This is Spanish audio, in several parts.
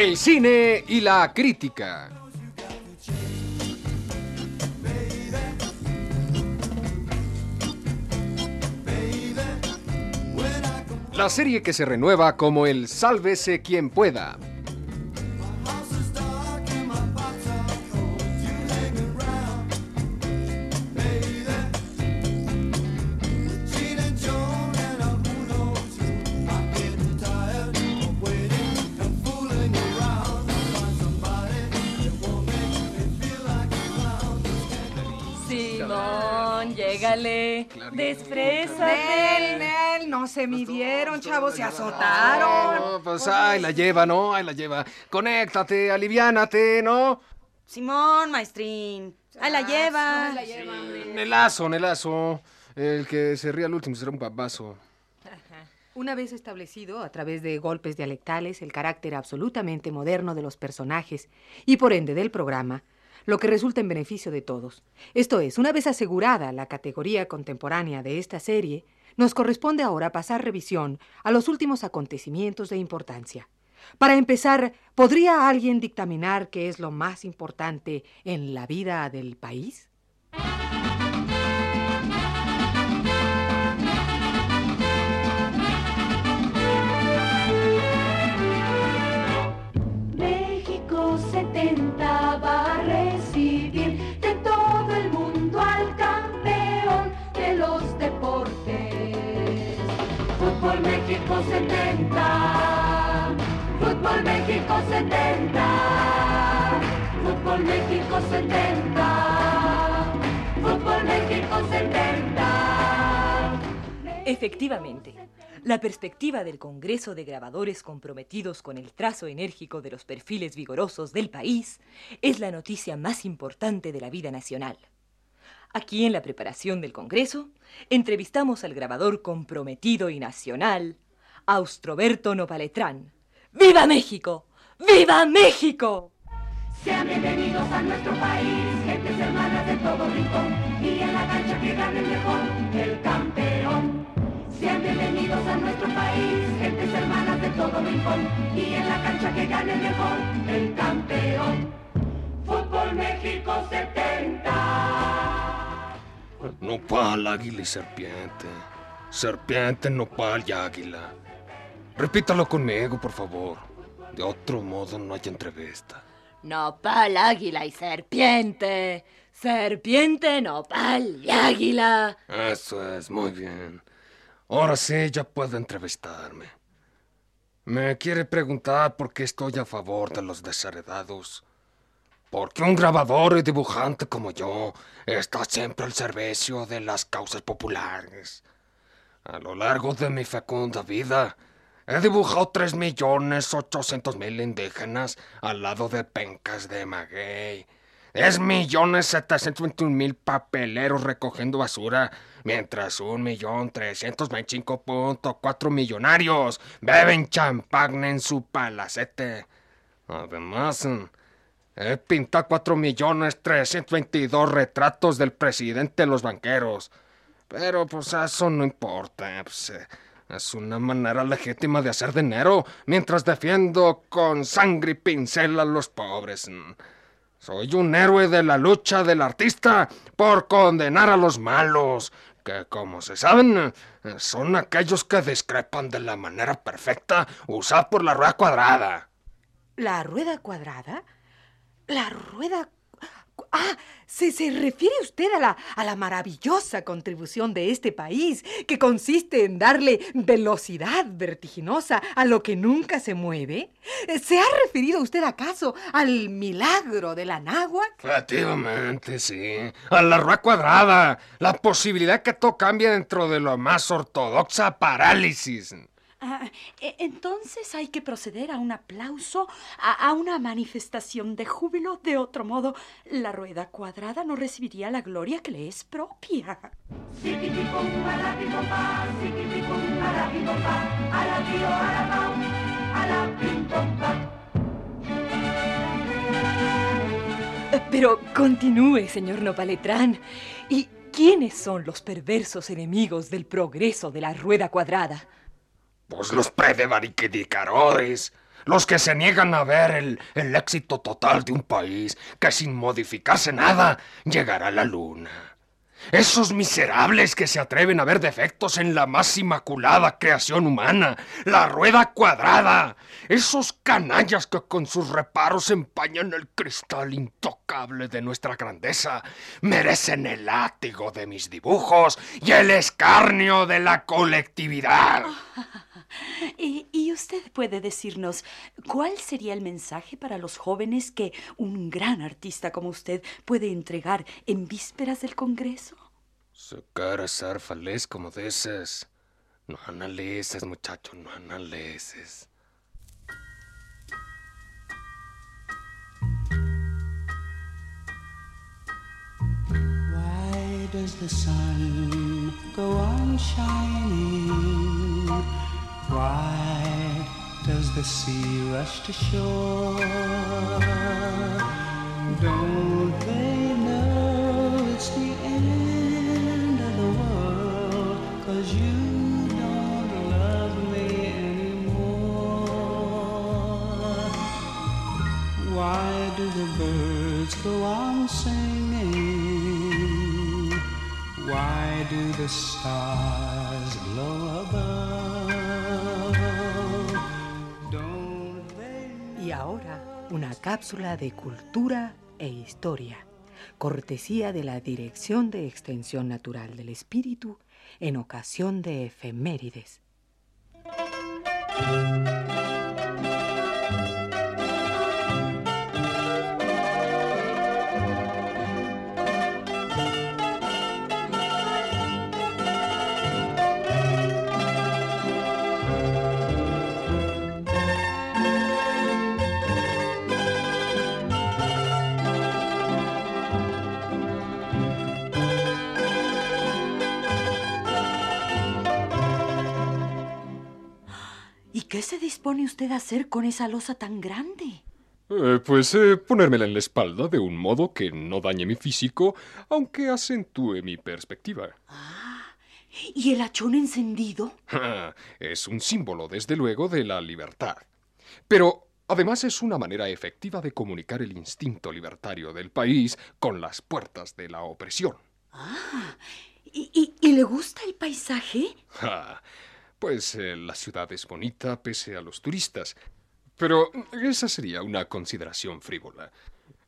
El cine y la crítica. La serie que se renueva como el Sálvese quien pueda. Desfrésate. Nel, Nel, no se midieron, chavos, se azotaron. No, pues ahí la lleva, ¿no? Ahí la lleva. Conéctate, aliviánate, ¿no? Simón, maestrín. Ahí la lleva. Nelazo, Nelazo. El que se ría al último será un papazo. Una vez establecido, a través de golpes dialectales, el carácter absolutamente moderno de los personajes y por ende del programa, lo que resulta en beneficio de todos. Esto es, una vez asegurada la categoría contemporánea de esta serie, nos corresponde ahora pasar revisión a los últimos acontecimientos de importancia. Para empezar, ¿podría alguien dictaminar qué es lo más importante en la vida del país? México 70. Fútbol México 70. Fútbol México 70. Fútbol México 70. Efectivamente, la perspectiva del Congreso de Grabadores comprometidos con el trazo enérgico de los perfiles vigorosos del país es la noticia más importante de la vida nacional. Aquí en la preparación del Congreso, entrevistamos al grabador comprometido y nacional, Austroberto Nopaletrán. ¡Viva México! ¡Viva México! Sean bienvenidos a nuestro país, gentes hermanas de todo rincón, y en la cancha que gane el mejor, el campeón. Sean bienvenidos a nuestro país, gentes hermanas de todo rincón, y en la cancha que gane el mejor, el campeón. Fútbol México 70. Nopal, águila y serpiente. Serpiente, nopal y águila. Repítalo conmigo, por favor. De otro modo no hay entrevista. Nopal, águila y serpiente. Serpiente, nopal y águila. Eso es, muy bien. Ahora sí, ya puedo entrevistarme. Me quiere preguntar por qué estoy a favor de los desheredados. Porque un grabador y dibujante como yo está siempre al servicio de las causas populares. A lo largo de mi fecunda vida, he dibujado tres millones ochocientos mil indígenas al lado de pencas de maguey. Es millones setecientos veintiún mil papeleros recogiendo basura, mientras un millón trescientos veinticinco punto cuatro millonarios beben champán en su palacete. Además, he pintado cuatro millones trescientos veintidós retratos del presidente de los banqueros. Pero pues eso no importa. pues, eh, es una manera legítima de hacer dinero mientras defiendo con sangre y pincel a los pobres. Soy un héroe de la lucha del artista por condenar a los malos, que como se saben, son aquellos que discrepan de la manera perfecta usada por la rueda cuadrada. ¿La rueda cuadrada? La rueda... Ah, se, se refiere usted a la, a la maravillosa contribución de este país, que consiste en darle velocidad vertiginosa a lo que nunca se mueve. ¿Se ha referido usted acaso al milagro de la náhuatl? Efectivamente, sí. A la rueda cuadrada. La posibilidad que todo cambie dentro de lo más ortodoxa parálisis. Ah, e- entonces hay que proceder a un aplauso, a, a una manifestación de júbilo. De otro modo, la rueda cuadrada no recibiría la gloria que le es propia. Pero continúe, señor Nopaletrán. ¿Y quiénes son los perversos enemigos del progreso de la rueda cuadrada? Pues los prevaricadores. Los que se niegan a ver el, el éxito total de un país que sin modificarse nada llegará a la luna. Esos miserables que se atreven a ver defectos en la más inmaculada creación humana, la rueda cuadrada. Esos canallas que con sus reparos empañan el cristal intocable de nuestra grandeza, merecen el látigo de mis dibujos y el escarnio de la colectividad. Y, y usted puede decirnos cuál sería el mensaje para los jóvenes que un gran artista como usted puede entregar en vísperas del Congreso. Quieres ser feliz como dices, no analices, muchacho, no analices. Why does the sun go on shining? Why does the sea rush to shore? Don't they know it's the end of the world? Cause you don't love me anymore. Why do the birds go on singing? Why do the stars glow above? Ahora, una cápsula de cultura e historia, cortesía de la Dirección de Extensión Natural del Espíritu en ocasión de efemérides. Qué se dispone usted a hacer con esa losa tan grande? Eh, pues eh, ponérmela en la espalda de un modo que no dañe mi físico, aunque acentúe mi perspectiva. ¿Y el hachón encendido? es un símbolo, desde luego, de la libertad. Pero además es una manera efectiva de comunicar el instinto libertario del país con las puertas de la opresión. ¿Y, y- y le gusta el paisaje? Pues eh, la ciudad es bonita pese a los turistas. Pero esa sería una consideración frívola.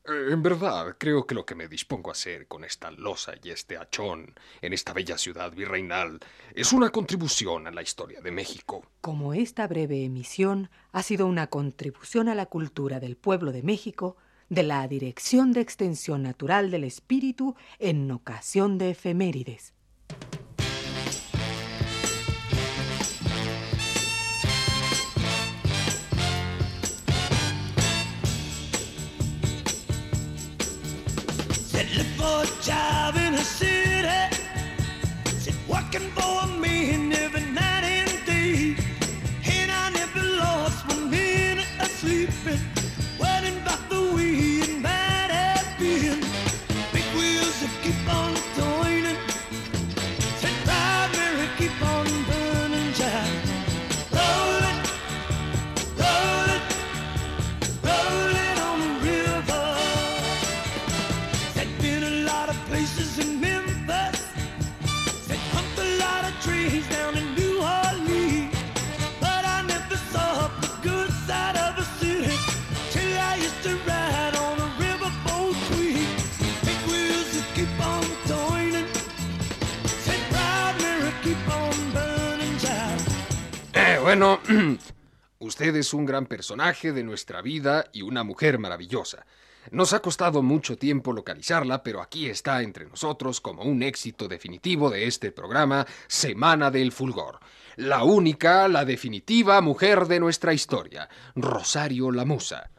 Eh, En verdad, creo que lo que me dispongo a hacer con esta losa y este hachón en esta bella ciudad virreinal es una contribución a la historia de México. Como esta breve emisión ha sido una contribución a la cultura del pueblo de México, de la Dirección de Extensión Natural del Espíritu en ocasión de efemérides. rockin' boy. Es un gran personaje de nuestra vida y una mujer maravillosa. Nos ha costado mucho tiempo localizarla, pero aquí está entre nosotros como un éxito definitivo de este programa Semana del Fulgor. La única, la definitiva mujer de nuestra historia, Rosario la Musa.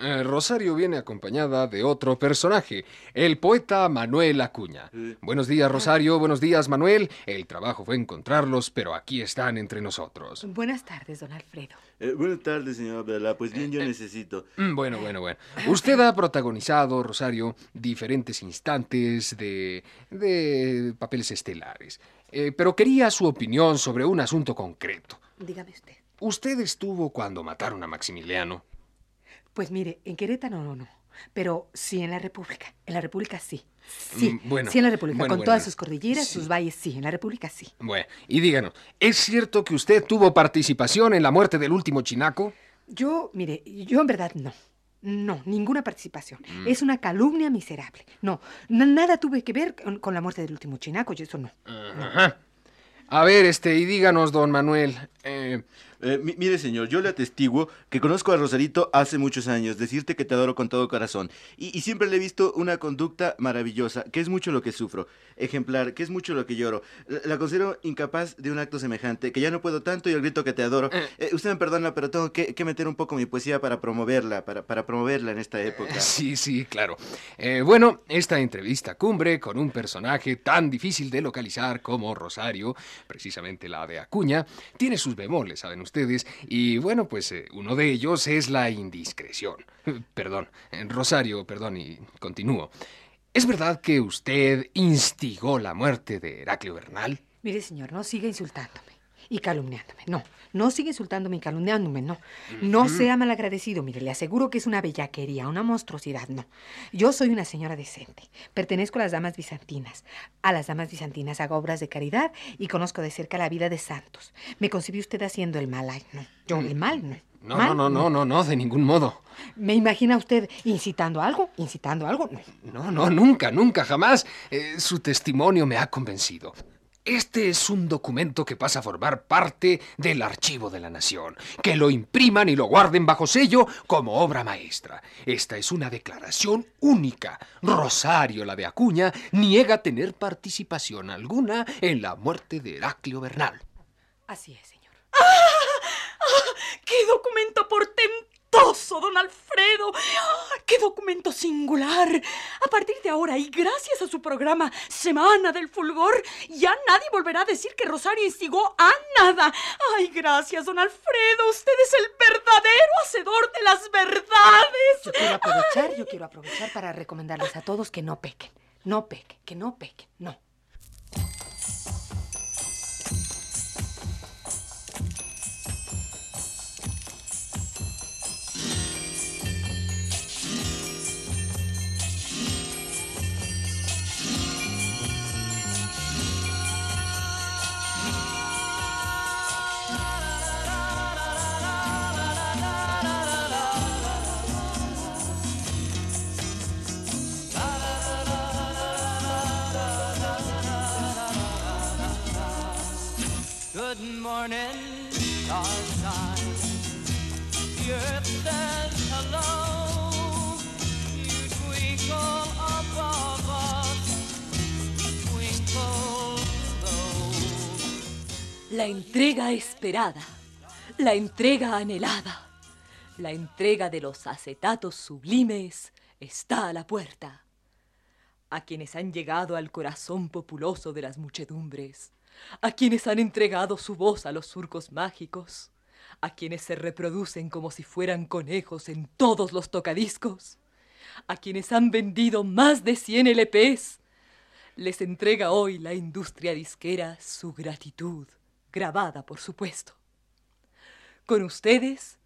Eh, Rosario viene acompañada de otro personaje, el poeta Manuel Acuña. Buenos días, Rosario. Buenos días, Manuel. El trabajo fue encontrarlos, pero aquí están entre nosotros. Buenas tardes, don Alfredo. Eh, buenas tardes, señor Abdalá. Pues bien, yo necesito. Mm, Bueno, bueno, bueno. Usted ha protagonizado, Rosario, diferentes instantes de. de papeles estelares. Eh, pero quería su opinión sobre un asunto concreto. Dígame usted. ¿usted estuvo cuando mataron a Maximiliano? Pues mire, en Querétaro no, no. Pero sí en la República. En la República sí. Sí, Mm, bueno, sí en la República. bueno, Con bueno, todas sus cordilleras, Sí. sus valles, sí. En la República sí. Bueno, y díganos, ¿es cierto que usted tuvo participación en la muerte del último chinaco? Yo, mire, yo en verdad no. No, ninguna participación. Mm. Es una calumnia miserable. No, na- nada tuve que ver con, con la muerte del último chinaco, y eso no. Ajá. A ver, este, y díganos, don Manuel, eh, Eh, mi- mire, señor, yo le atestiguo que conozco a Rosarito hace muchos años, decirte que te adoro con todo corazón. Y, y siempre le he visto una conducta maravillosa, que es mucho lo que sufro. Ejemplar, que es mucho lo que lloro. La, la considero incapaz de un acto semejante, que ya no puedo tanto y el grito que te adoro. Eh, usted me perdona, pero tengo que, que meter un poco mi poesía para promoverla, para, para promoverla en esta época. Sí, sí, claro. Eh, bueno, esta entrevista cumbre con un personaje tan difícil de localizar como Rosario, precisamente la de Acuña, tiene sus bemoles, saben y bueno, pues eh, uno de ellos es la indiscreción. Perdón, eh, Rosario, perdón, y continúo. ¿Es verdad que usted instigó la muerte de Heraclio Bernal? Mire, señor, no siga insultándome y calumniándome. No, no siga insultándome y calumniándome, no. No sea malagradecido, mire, le aseguro que es una bellaquería, una monstruosidad, no. Yo soy una señora decente. Pertenezco a las damas bizantinas. A las damas bizantinas hago obras de caridad y conozco de cerca la vida de santos. ¿Me concibió usted haciendo el mal? Ay, no. Yo, el mal, no. No, Mal, no, no, no, no, no, de ningún modo. ¿Me imagina usted incitando algo? ¿Incitando algo? No. No, no, nunca, nunca, jamás. Eh, su testimonio me ha convencido. Este es un documento que pasa a formar parte del archivo de la nación. Que lo impriman y lo guarden bajo sello como obra maestra. Esta es una declaración única. Rosario, la de Acuña, niega tener participación alguna en la muerte de Heraclio Bernal. Así es, señor. ¡Qué documento portentoso, don Alfredo! ¡Ah! ¡Qué documento singular! A partir de ahora, y gracias a su programa Semana del Fulgor, ya nadie volverá a decir que Rosario instigó a nada. ¡Ay, gracias, don Alfredo! Usted es el verdadero hacedor de las Yo verdades. quiero aprovechar, yo quiero aprovechar para recomendarles a todos que no pequen. No pequen, que no pequen, no. La entrega esperada, la entrega anhelada, la entrega de los acetatos sublimes está a la puerta. A quienes han llegado al corazón populoso de las muchedumbres, a quienes han entregado su voz a los surcos mágicos, a quienes se reproducen como si fueran conejos en todos los tocadiscos, a quienes han vendido más de 100 LPs, les entrega hoy la industria disquera su gratitud, grabada por supuesto. Con ustedes,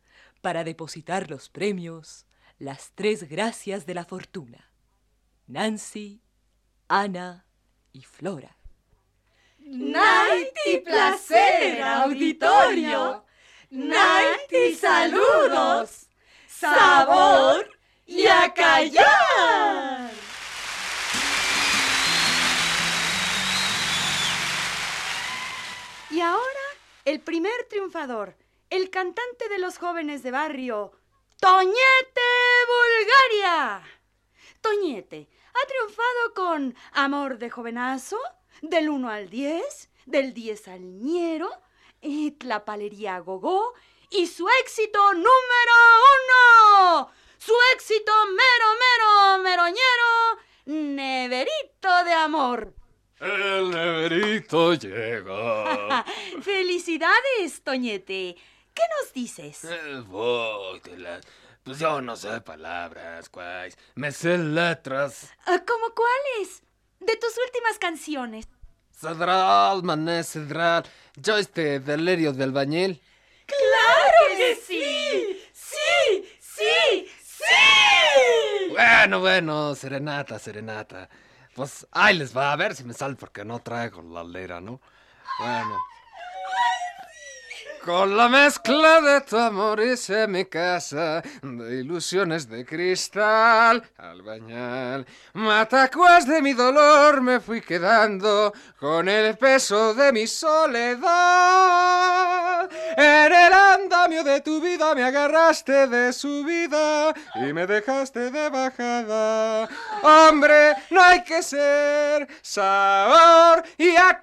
para depositar los premios, las tres gracias de la fortuna. Nancy, Ana y Flora. Nighty placer, auditorio. Nighty saludos. Sabor y a callar. Y ahora, el primer triunfador, el cantante de los jóvenes de barrio, Toñete Bulgaria. Toñete ha triunfado con Amor de Jovenazo, del 1 al 10, del 10 al ñero, y Tlapalería Gogó, y su éxito número uno, su éxito mero, mero, meroñero, Neverito de Amor. El neverito llega. Felicidades, Toñete. ¿Qué nos dices? Eh, voy de la- Pues yo no sé palabras, guays. Me sé letras. Ah, ¿Cómo cuáles? De tus últimas canciones. Cedral, mané, cedral. Yo este delirio del bañil. ¡Claro que sí! ¡Sí! ¡Sí! ¡Sí! Bueno, bueno, serenata, serenata. Pues ahí les va a ver si me sale porque no traigo la lera, ¿no? Bueno. Con la mezcla de tu amor hice mi casa de ilusiones de cristal al bañar. Matacuas de mi dolor me fui quedando con el peso de mi soledad. En el andamio de tu vida me agarraste de subida y me dejaste de bajada. Hombre, no hay que ser sabor y a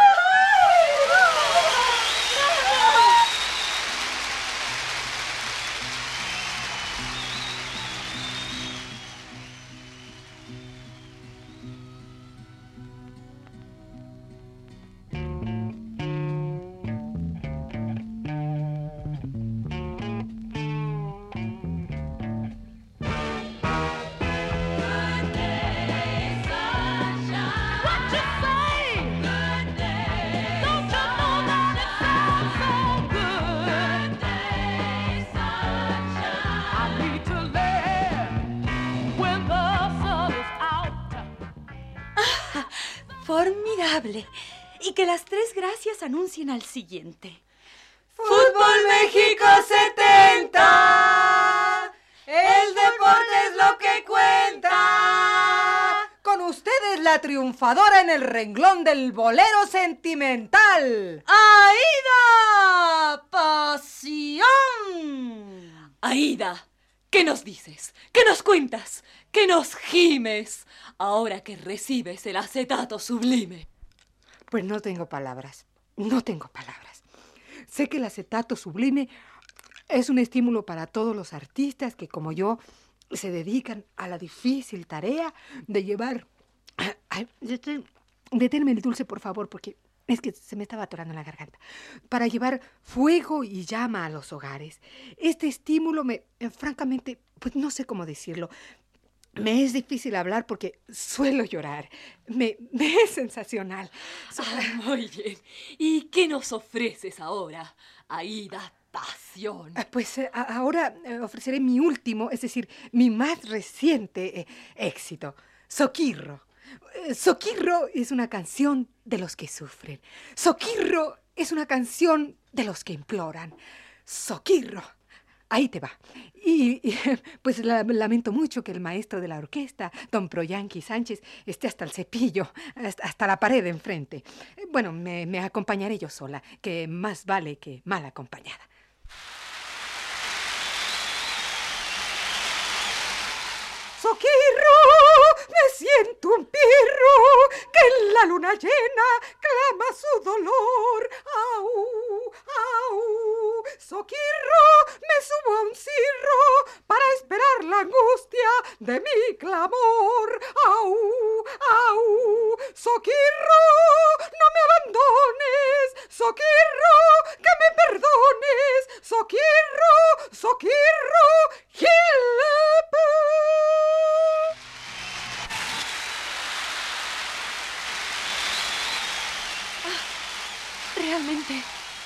anuncien al siguiente. Fútbol México 70. El deporte es lo que cuenta. Con ustedes la triunfadora en el renglón del bolero sentimental. ¡Aida! ¡Pasión! Aida, ¿qué nos dices? ¿Qué nos cuentas? ¿Qué nos gimes? Ahora que recibes el acetato sublime. Pues no tengo palabras. No tengo palabras. Sé que el acetato sublime es un estímulo para todos los artistas que, como yo, se dedican a la difícil tarea de llevar. Ay, Deténme el dulce, por favor, porque es que se me estaba atorando la garganta. Para llevar fuego y llama a los hogares. Este estímulo me, eh, francamente, pues no sé cómo decirlo. Me es difícil hablar porque suelo llorar. Me, me es sensacional. Ah, muy bien. ¿Y qué nos ofreces ahora? Aida, pasión. Ah, Pues eh, ahora eh, ofreceré mi último, es decir, mi más reciente eh, éxito, Soquirro. Soquirro es una canción de los que sufren. Soquirro es una canción de los que imploran. Soquirro. Ahí te va. Y, pues la- lamento mucho que el maestro de la orquesta, don Proyanqui Sánchez, esté hasta el cepillo, hasta, la pared de enfrente. Eh, Bueno, me, acompañaré yo sola, que más vale que mal acompañada. Soquirro, me siento un pirro que en la luna llena clama su dolor. Au, au. Soquirro, me subo a un cirro para esperar la angustia de mi clamor. Au, au. Soquirro, no me abandones. Soquirro, que me perdones. Soquirro, soquirro, Gilpe. Realmente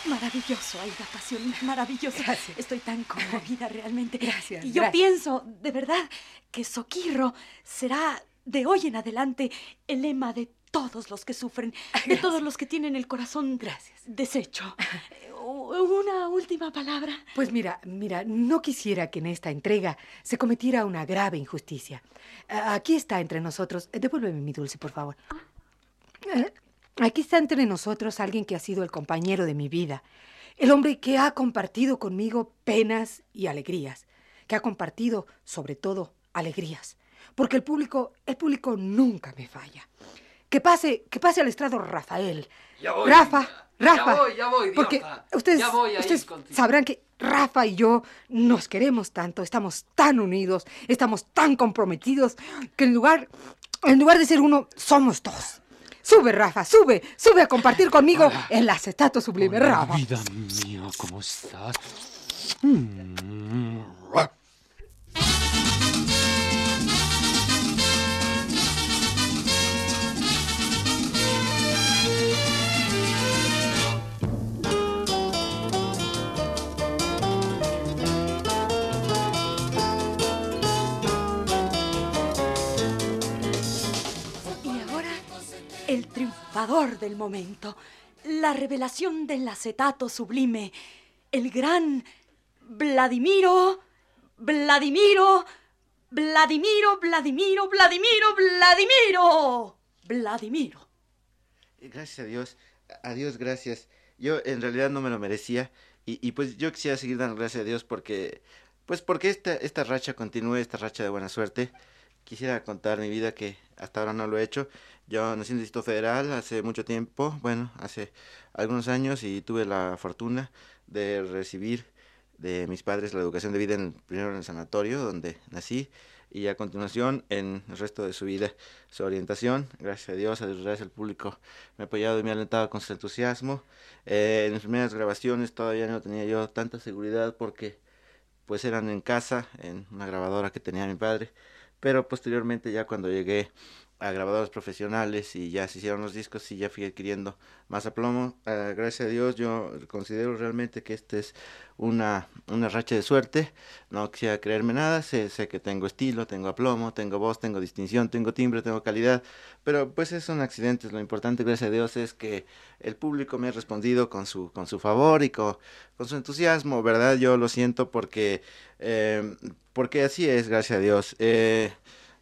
maravilloso, Aida Pasión, maravilloso. Gracias. Estoy tan conmovida realmente. Gracias, Y yo gracias. pienso, de verdad, que Soquirro será de hoy en adelante el lema de todos los que sufren, de todos los que tienen el corazón Gracias. deshecho. Eh, Una última palabra. Pues mira, mira, no quisiera que en esta entrega se cometiera una grave injusticia. Aquí está entre nosotros. eh, Devuélveme mi dulce, por favor. Eh, Aquí está entre nosotros alguien que ha sido el compañero de mi vida. El hombre que ha compartido conmigo penas y alegrías. Que ha compartido, sobre todo, alegrías. Porque el público, el público nunca me falla. Que pase, que pase al estrado Rafael. Ya voy, Rafa, ya Rafa. voy, ya voy, Porque ustedes, Ya voy ustedes sabrán que Rafa y yo nos queremos tanto, estamos tan unidos, estamos tan comprometidos, que en lugar, en lugar de ser uno, somos dos. Sube, Rafa, sube, sube a compartir conmigo el acetato sublime, Rafa. Vida mía, ¿cómo estás? Mm. Triunfador del momento, la revelación del acetato sublime, el gran Vladimiro, Vladimiro, Vladimiro, Vladimiro, Vladimiro, Vladimiro, Vladimiro. Gracias a Dios, a Dios gracias. Yo en realidad no me lo merecía y, y pues yo quisiera seguir dando gracias a Dios porque, pues porque esta, esta racha continúe, esta racha de buena suerte. Quisiera contar mi vida que hasta ahora no lo he hecho. Yo nací en el Distrito Federal hace mucho tiempo, bueno, hace algunos años y tuve la fortuna de recibir de mis padres la educación de vida en, primero en el sanatorio donde nací y a continuación en el resto de su vida su orientación. Gracias a Dios a gracias al público me ha apoyado y me ha alentado con su entusiasmo. Eh, en las primeras grabaciones todavía no tenía yo tanta seguridad porque pues eran en casa en una grabadora que tenía mi padre pero posteriormente ya cuando llegué a grabadoras profesionales y ya se hicieron los discos y ya fui adquiriendo más aplomo. Eh, gracias a Dios yo considero realmente que esta es una, una racha de suerte. No quisiera creerme nada, sé, sé que tengo estilo, tengo aplomo, tengo voz, tengo distinción, tengo timbre, tengo calidad, pero pues es son accidentes. Lo importante, gracias a Dios, es que el público me ha respondido con su, con su favor y con, con su entusiasmo, ¿verdad? Yo lo siento porque, eh, porque así es, gracias a Dios. Eh,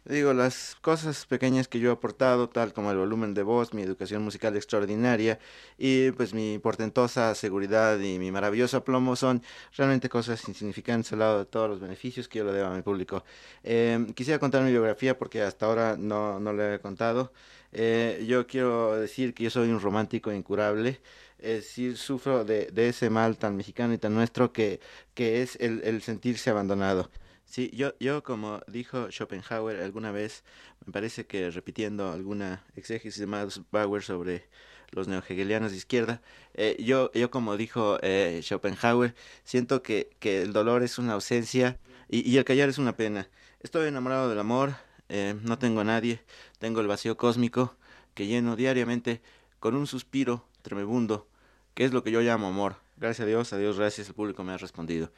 Digo, las cosas pequeñas que yo he aportado, tal como el volumen de voz, mi educación musical extraordinaria y pues mi portentosa seguridad y mi maravilloso aplomo son realmente cosas insignificantes al lado de todos los beneficios que yo le debo a mi público. Eh, quisiera contar mi biografía porque hasta ahora no, no le he contado. Eh, yo quiero decir que yo soy un romántico incurable. Es decir, sufro de, de ese mal tan mexicano y tan nuestro que, que es el, el sentirse abandonado. Sí, yo, yo como dijo Schopenhauer alguna vez, me parece que repitiendo alguna exégesis de Max Bauer sobre los neohegelianos de izquierda, eh, yo, yo como dijo eh, Schopenhauer, siento que, que el dolor es una ausencia y, y el callar es una pena. Estoy enamorado del amor, eh, no tengo a nadie, tengo el vacío cósmico que lleno diariamente con un suspiro tremebundo, que es lo que yo llamo amor. Gracias a Dios, a Dios gracias, el público me ha respondido.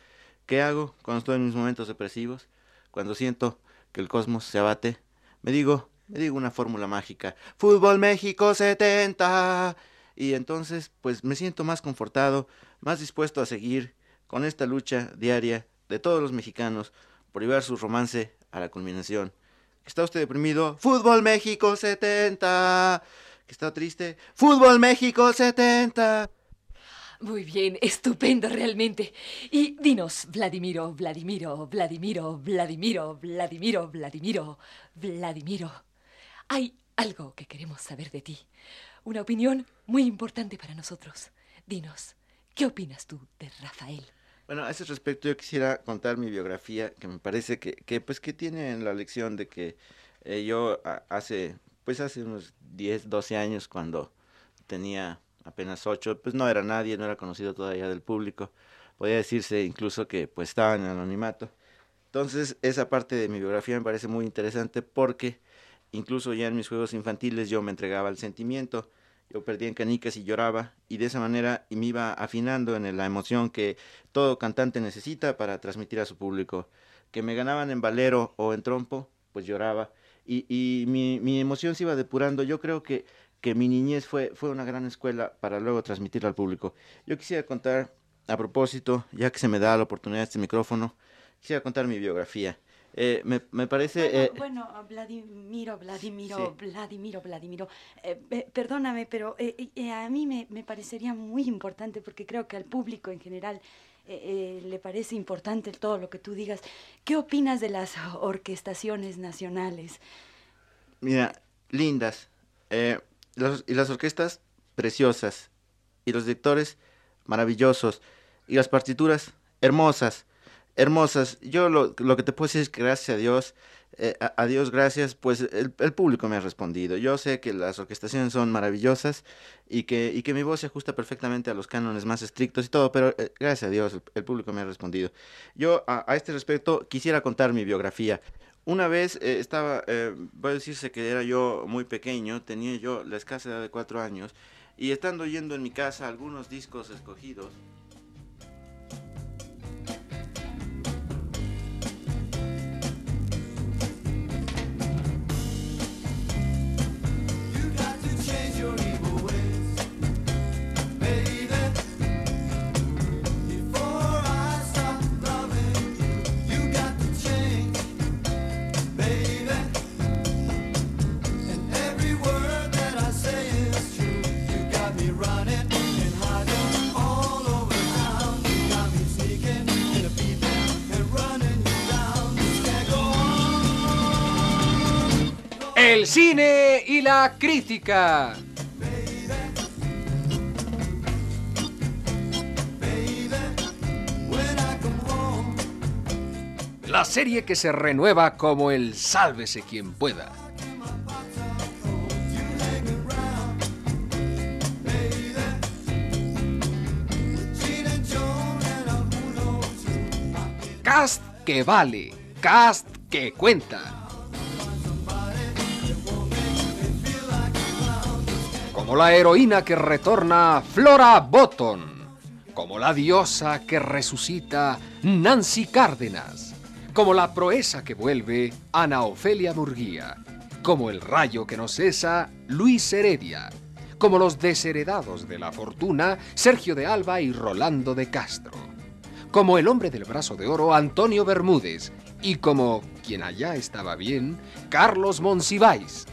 ¿Qué hago cuando estoy en mis momentos depresivos? Cuando siento que el cosmos se abate, me digo, me digo una fórmula mágica. Fútbol México 70. Y entonces, pues me siento más confortado, más dispuesto a seguir con esta lucha diaria de todos los mexicanos por llevar su romance a la culminación. ¿Está usted deprimido? Fútbol México 70. ¿Que está triste? Fútbol México 70. Muy bien, estupendo realmente. Y dinos, Vladimiro, Vladimiro, Vladimiro, Vladimiro, Vladimiro, Vladimiro, Vladimiro. Hay algo que queremos saber de ti. Una opinión muy importante para nosotros. Dinos, ¿qué opinas tú de Rafael? Bueno, a ese respecto yo quisiera contar mi biografía, que me parece que, que pues que tiene en la lección de que eh, yo hace, pues hace unos 10, 12 años cuando tenía apenas 8, pues no era nadie, no era conocido todavía del público. Podría decirse incluso que pues estaba en anonimato. Entonces, esa parte de mi biografía me parece muy interesante porque incluso ya en mis juegos infantiles yo me entregaba al sentimiento. Yo perdía en canicas y lloraba y de esa manera me iba afinando en la emoción que todo cantante necesita para transmitir a su público. Que me ganaban en valero o en trompo, pues lloraba. Y, y mi, mi emoción se iba depurando. Yo creo que, que mi niñez fue, fue una gran escuela para luego transmitirla al público. Yo quisiera contar, a propósito, ya que se me da la oportunidad de este micrófono, quisiera contar mi biografía. Eh, me, me parece... Bueno, eh, bueno, Vladimiro, Vladimiro, Sí. Vladimiro, Vladimiro. eh, eh, perdóname, pero a mí me, me parecería muy importante porque creo que al público en general le parece importante todo lo que tú digas. ¿Qué opinas de las orquestaciones nacionales? Mira, lindas. Y las orquestas, preciosas. Y los directores, maravillosos. Y las partituras, hermosas. Hermosas. Yo lo, lo que te puedo decir es que gracias a Dios, eh, a, Dios gracias, pues el, el público me ha respondido. Yo sé que las orquestaciones son maravillosas y que, y que mi voz se ajusta perfectamente a los cánones más estrictos y todo, pero eh, gracias a Dios el, público me ha respondido. Yo a este respecto quisiera contar mi biografía. Una vez eh, estaba, eh, decirse que era yo muy pequeño, tenía yo la escasa edad de cuatro años, y estando oyendo en mi casa algunos discos escogidos, cine y la crítica. La serie que se renueva como el sálvese quien pueda. Cast que vale, cast que cuenta. Como la heroína que retorna Flora Botton. Como la diosa que resucita Nancy Cárdenas. Como la proeza que vuelve Ana Ofelia Murguía. Como el rayo que no cesa Luis Heredia. Como los desheredados de la fortuna Sergio de Alba y Rolando de Castro como el hombre del brazo de oro Antonio Bermúdez y como, quien allá estaba bien, Carlos Monsiváis.